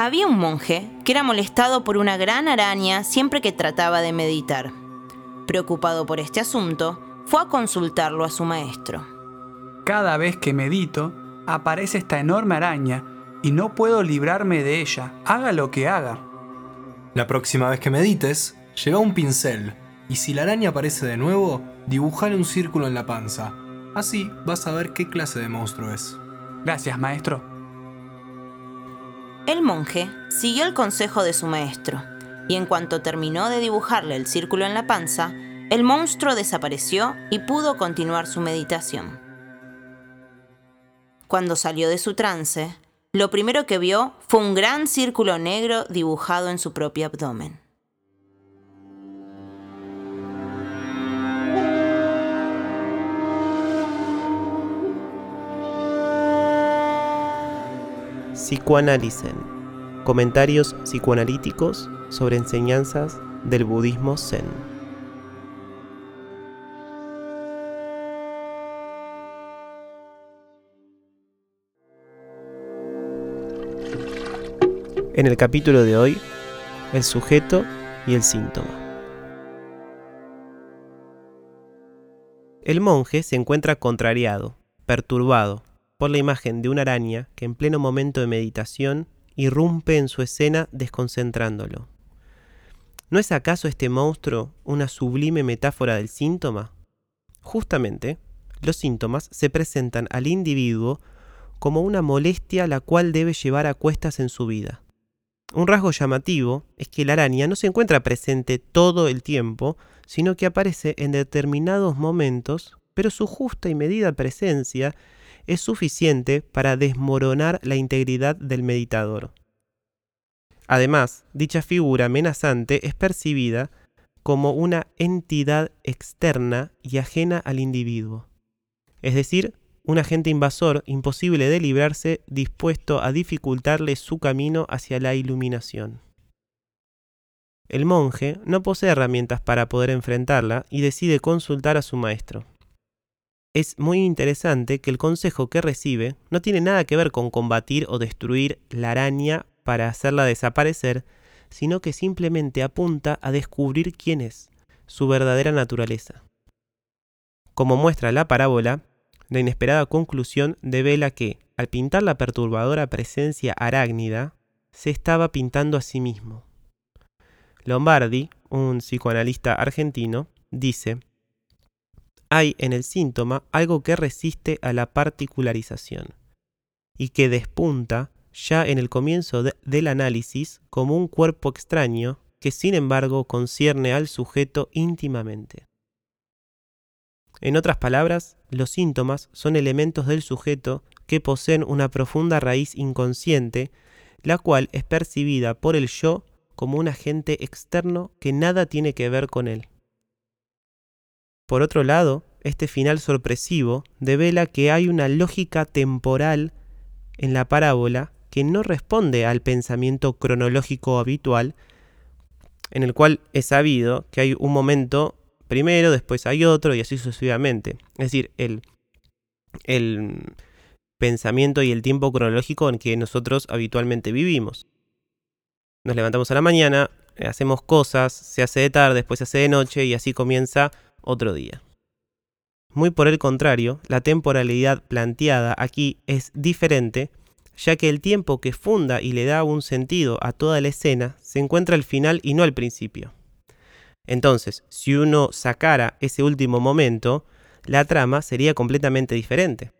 Había un monje que era molestado por una gran araña siempre que trataba de meditar. Preocupado por este asunto, fue a consultarlo a su maestro. Cada vez que medito, aparece esta enorme araña y no puedo librarme de ella, haga lo que haga. La próxima vez que medites, lleva un pincel y si la araña aparece de nuevo, dibujale un círculo en la panza. Así vas a ver qué clase de monstruo es. Gracias, maestro. El monje siguió el consejo de su maestro y en cuanto terminó de dibujarle el círculo en la panza, el monstruo desapareció y pudo continuar su meditación. Cuando salió de su trance, lo primero que vio fue un gran círculo negro dibujado en su propio abdomen. Psicoanálicen. Comentarios psicoanalíticos sobre enseñanzas del budismo zen. En el capítulo de hoy, el sujeto y el síntoma. El monje se encuentra contrariado, perturbado, por la imagen de una araña que en pleno momento de meditación irrumpe en su escena desconcentrándolo. ¿No es acaso este monstruo una sublime metáfora del síntoma? Justamente, los síntomas se presentan al individuo como una molestia la cual debe llevar a cuestas en su vida. Un rasgo llamativo es que la araña no se encuentra presente todo el tiempo, sino que aparece en determinados momentos, pero su justa y medida presencia es suficiente para desmoronar la integridad del meditador. Además, dicha figura amenazante es percibida como una entidad externa y ajena al individuo, es decir, un agente invasor imposible de librarse dispuesto a dificultarle su camino hacia la iluminación. El monje no posee herramientas para poder enfrentarla y decide consultar a su maestro. Es muy interesante que el consejo que recibe no tiene nada que ver con combatir o destruir la araña para hacerla desaparecer, sino que simplemente apunta a descubrir quién es, su verdadera naturaleza. Como muestra la parábola, la inesperada conclusión devela que, al pintar la perturbadora presencia arácnida, se estaba pintando a sí mismo. Lombardi, un psicoanalista argentino, dice, hay en el síntoma algo que resiste a la particularización y que despunta ya en el comienzo del análisis como un cuerpo extraño que sin embargo concierne al sujeto íntimamente. En otras palabras, los síntomas son elementos del sujeto que poseen una profunda raíz inconsciente, la cual es percibida por el yo como un agente externo que nada tiene que ver con él. Por otro lado, este final sorpresivo devela que hay una lógica temporal en la parábola que no responde al pensamiento cronológico habitual, en el cual es sabido que hay un momento primero, después hay otro y así sucesivamente. Es decir, el, pensamiento y el tiempo cronológico en que nosotros habitualmente vivimos. Nos levantamos a la mañana, hacemos cosas, se hace de tarde, después se hace de noche y así comienza otro día. Muy por el contrario, la temporalidad planteada aquí es diferente, ya que el tiempo que funda y le da un sentido a toda la escena se encuentra al final y no al principio. Entonces, si uno sacara ese último momento, la trama sería completamente diferente.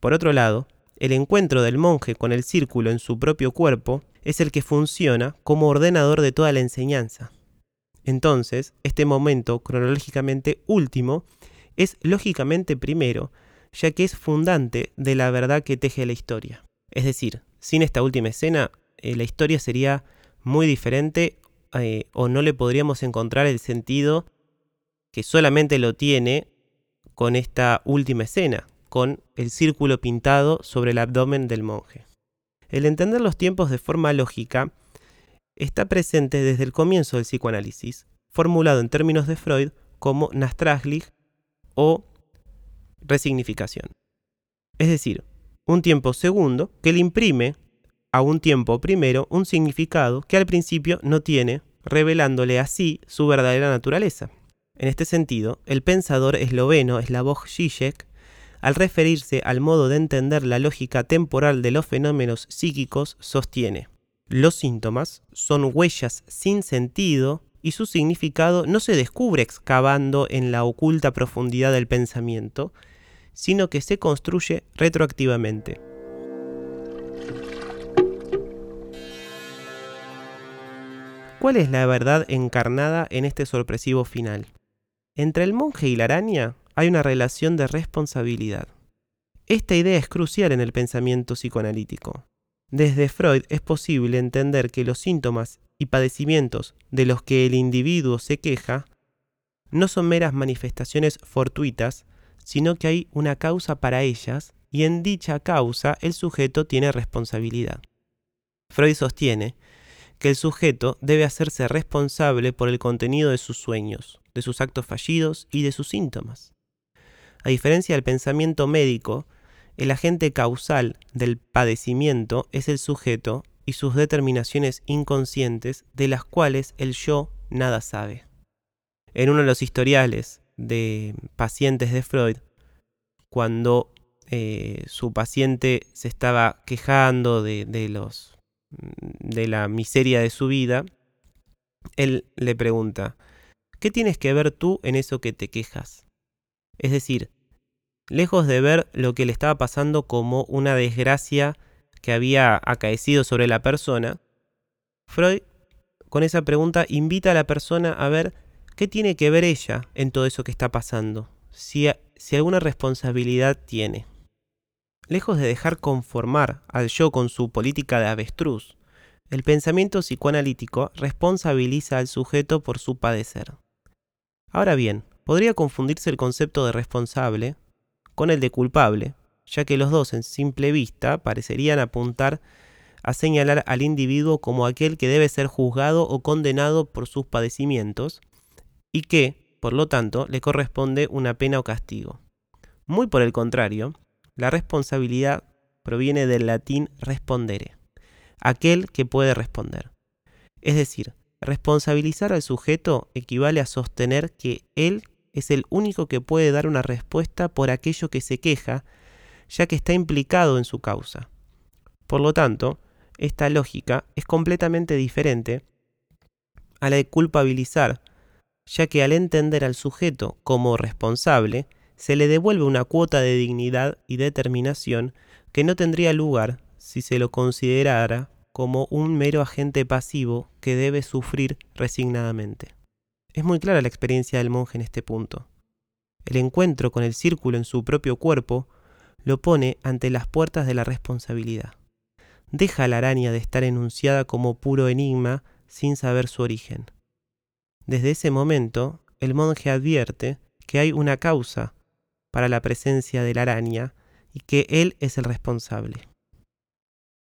Por otro lado, el encuentro del monje con el círculo en su propio cuerpo es el que funciona como ordenador de toda la enseñanza. Entonces, este momento cronológicamente último es lógicamente primero, ya que es fundante de la verdad que teje la historia. Es decir, sin esta última escena, eh, la historia sería muy diferente eh, o no le podríamos encontrar el sentido que solamente lo tiene con esta última escena, con el círculo pintado sobre el abdomen del monje. El entender los tiempos de forma lógica está presente desde el comienzo del psicoanálisis, formulado en términos de Freud como Nastraglich o resignificación. Es decir, un tiempo segundo que le imprime a un tiempo primero un significado que al principio no tiene, revelándole así su verdadera naturaleza. En este sentido, el pensador esloveno Slavoj Žižek, al referirse al modo de entender la lógica temporal de los fenómenos psíquicos, sostiene, los síntomas son huellas sin sentido y su significado no se descubre excavando en la oculta profundidad del pensamiento, sino que se construye retroactivamente. ¿Cuál es la verdad encarnada en este sorpresivo final? Entre el monje y la araña hay una relación de responsabilidad. Esta idea es crucial en el pensamiento psicoanalítico. Desde Freud es posible entender que los síntomas y padecimientos de los que el individuo se queja no son meras manifestaciones fortuitas, sino que hay una causa para ellas y en dicha causa el sujeto tiene responsabilidad. Freud sostiene que el sujeto debe hacerse responsable por el contenido de sus sueños, de sus actos fallidos y de sus síntomas. A diferencia del pensamiento médico, el agente causal del padecimiento es el sujeto y sus determinaciones inconscientes de las cuales el yo nada sabe. En uno de los historiales de pacientes de Freud, cuando eh, su paciente se estaba quejando de, de los de la miseria de su vida, él le pregunta, ¿qué tienes que ver tú en eso que te quejas? Es decir, lejos de ver lo que le estaba pasando como una desgracia que había acaecido sobre la persona, Freud con esa pregunta invita a la persona a ver qué tiene que ver ella en todo eso que está pasando, si, si alguna responsabilidad tiene lejos de dejar conformar al yo con su política de avestruz, el pensamiento psicoanalítico responsabiliza al sujeto por su padecer. Ahora bien, podría confundirse el concepto de responsable con el de culpable, ya que los dos en simple vista parecerían apuntar a señalar al individuo como aquel que debe ser juzgado o condenado por sus padecimientos, y que, por lo tanto, le corresponde una pena o castigo. Muy por el contrario, la responsabilidad proviene del latín respondere, aquel que puede responder. Es decir, responsabilizar al sujeto equivale a sostener que él es el único que puede dar una respuesta por aquello que se queja, ya que está implicado en su causa. Por lo tanto, esta lógica es completamente diferente a la de culpabilizar, ya que al entender al sujeto como responsable, se le devuelve una cuota de dignidad y determinación que no tendría lugar si se lo considerara como un mero agente pasivo que debe sufrir resignadamente. Es muy clara la experiencia del monje en este punto. El encuentro con el círculo en su propio cuerpo lo pone ante las puertas de la responsabilidad. Deja a la araña de estar enunciada como puro enigma sin saber su origen. Desde ese momento, el monje advierte que hay una causa para la presencia de la araña y que él es el responsable.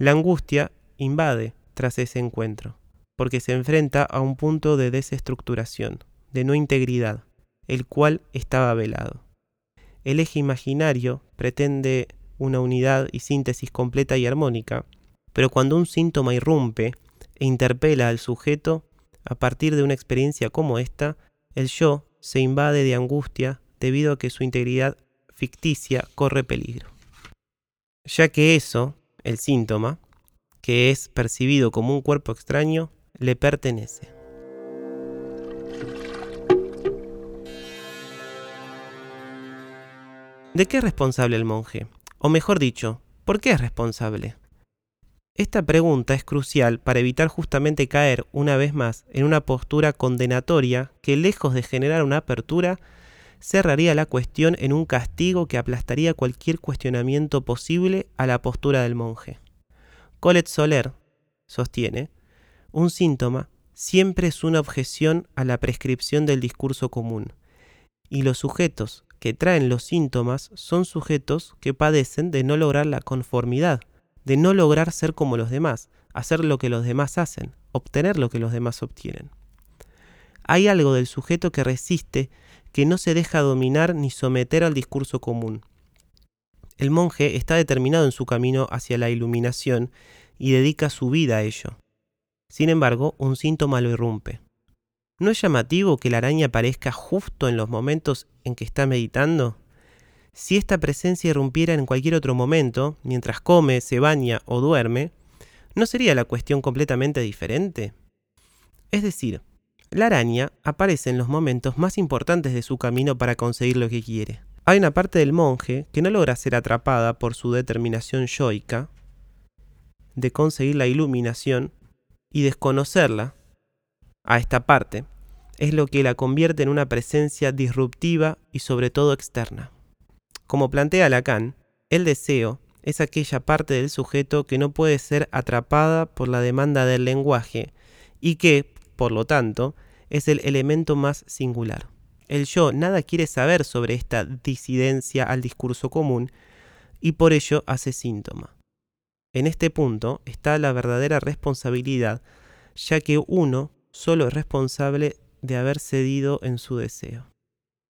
La angustia invade tras ese encuentro, porque se enfrenta a un punto de desestructuración, de no integridad, el cual estaba velado. El eje imaginario pretende una unidad y síntesis completa y armónica, pero cuando un síntoma irrumpe e interpela al sujeto, a partir de una experiencia como esta, el yo se invade de angustia debido a que su integridad ficticia corre peligro. Ya que eso, el síntoma, que es percibido como un cuerpo extraño, le pertenece. ¿De qué es responsable el monje? O mejor dicho, ¿por qué es responsable? Esta pregunta es crucial para evitar justamente caer una vez más en una postura condenatoria que lejos de generar una apertura, cerraría la cuestión en un castigo que aplastaría cualquier cuestionamiento posible a la postura del monje. Colette Soler sostiene, un síntoma siempre es una objeción a la prescripción del discurso común, y los sujetos que traen los síntomas son sujetos que padecen de no lograr la conformidad, de no lograr ser como los demás, hacer lo que los demás hacen, obtener lo que los demás obtienen. Hay algo del sujeto que resiste que no se deja dominar ni someter al discurso común. El monje está determinado en su camino hacia la iluminación y dedica su vida a ello. Sin embargo, un síntoma lo irrumpe. ¿No es llamativo que la araña aparezca justo en los momentos en que está meditando? Si esta presencia irrumpiera en cualquier otro momento, mientras come, se baña o duerme, ¿no sería la cuestión completamente diferente? Es decir, la araña aparece en los momentos más importantes de su camino para conseguir lo que quiere. Hay una parte del monje que no logra ser atrapada por su determinación yoica de conseguir la iluminación y desconocerla a esta parte es lo que la convierte en una presencia disruptiva y sobre todo externa. Como plantea Lacan, el deseo es aquella parte del sujeto que no puede ser atrapada por la demanda del lenguaje y que, por lo tanto, es el elemento más singular. El yo nada quiere saber sobre esta disidencia al discurso común y por ello hace síntoma. En este punto está la verdadera responsabilidad, ya que uno solo es responsable de haber cedido en su deseo.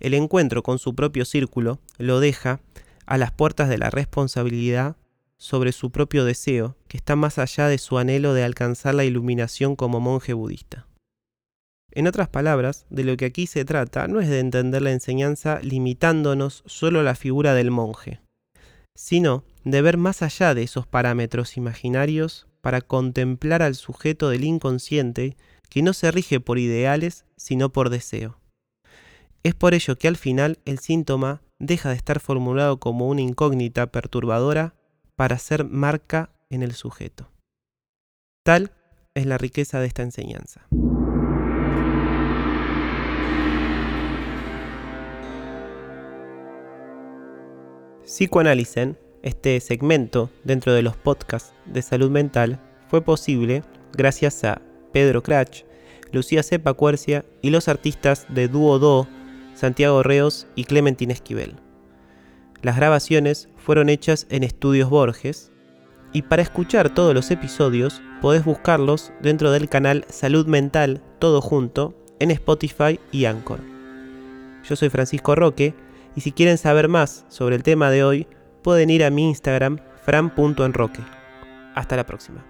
El encuentro con su propio círculo lo deja a las puertas de la responsabilidad sobre su propio deseo, que está más allá de su anhelo de alcanzar la iluminación como monje budista. En otras palabras, de lo que aquí se trata no es de entender la enseñanza limitándonos solo a la figura del monje, sino de ver más allá de esos parámetros imaginarios para contemplar al sujeto del inconsciente que no se rige por ideales, sino por deseo. Es por ello que al final el síntoma deja de estar formulado como una incógnita perturbadora para ser marca en el sujeto. Tal es la riqueza de esta enseñanza. Psicoanálicen, este segmento dentro de los podcasts de salud mental, fue posible gracias a Pedro Cratch, Lucía Cepa Cuercia y los artistas de Dúo Do, Santiago Reos y Clementín Esquivel. Las grabaciones fueron hechas en Estudios Borges y para escuchar todos los episodios podés buscarlos dentro del canal Salud Mental Todo Junto en Spotify y Anchor. Yo soy Francisco Roque y si quieren saber más sobre el tema de hoy pueden ir a mi Instagram fran.enroque. Hasta la próxima.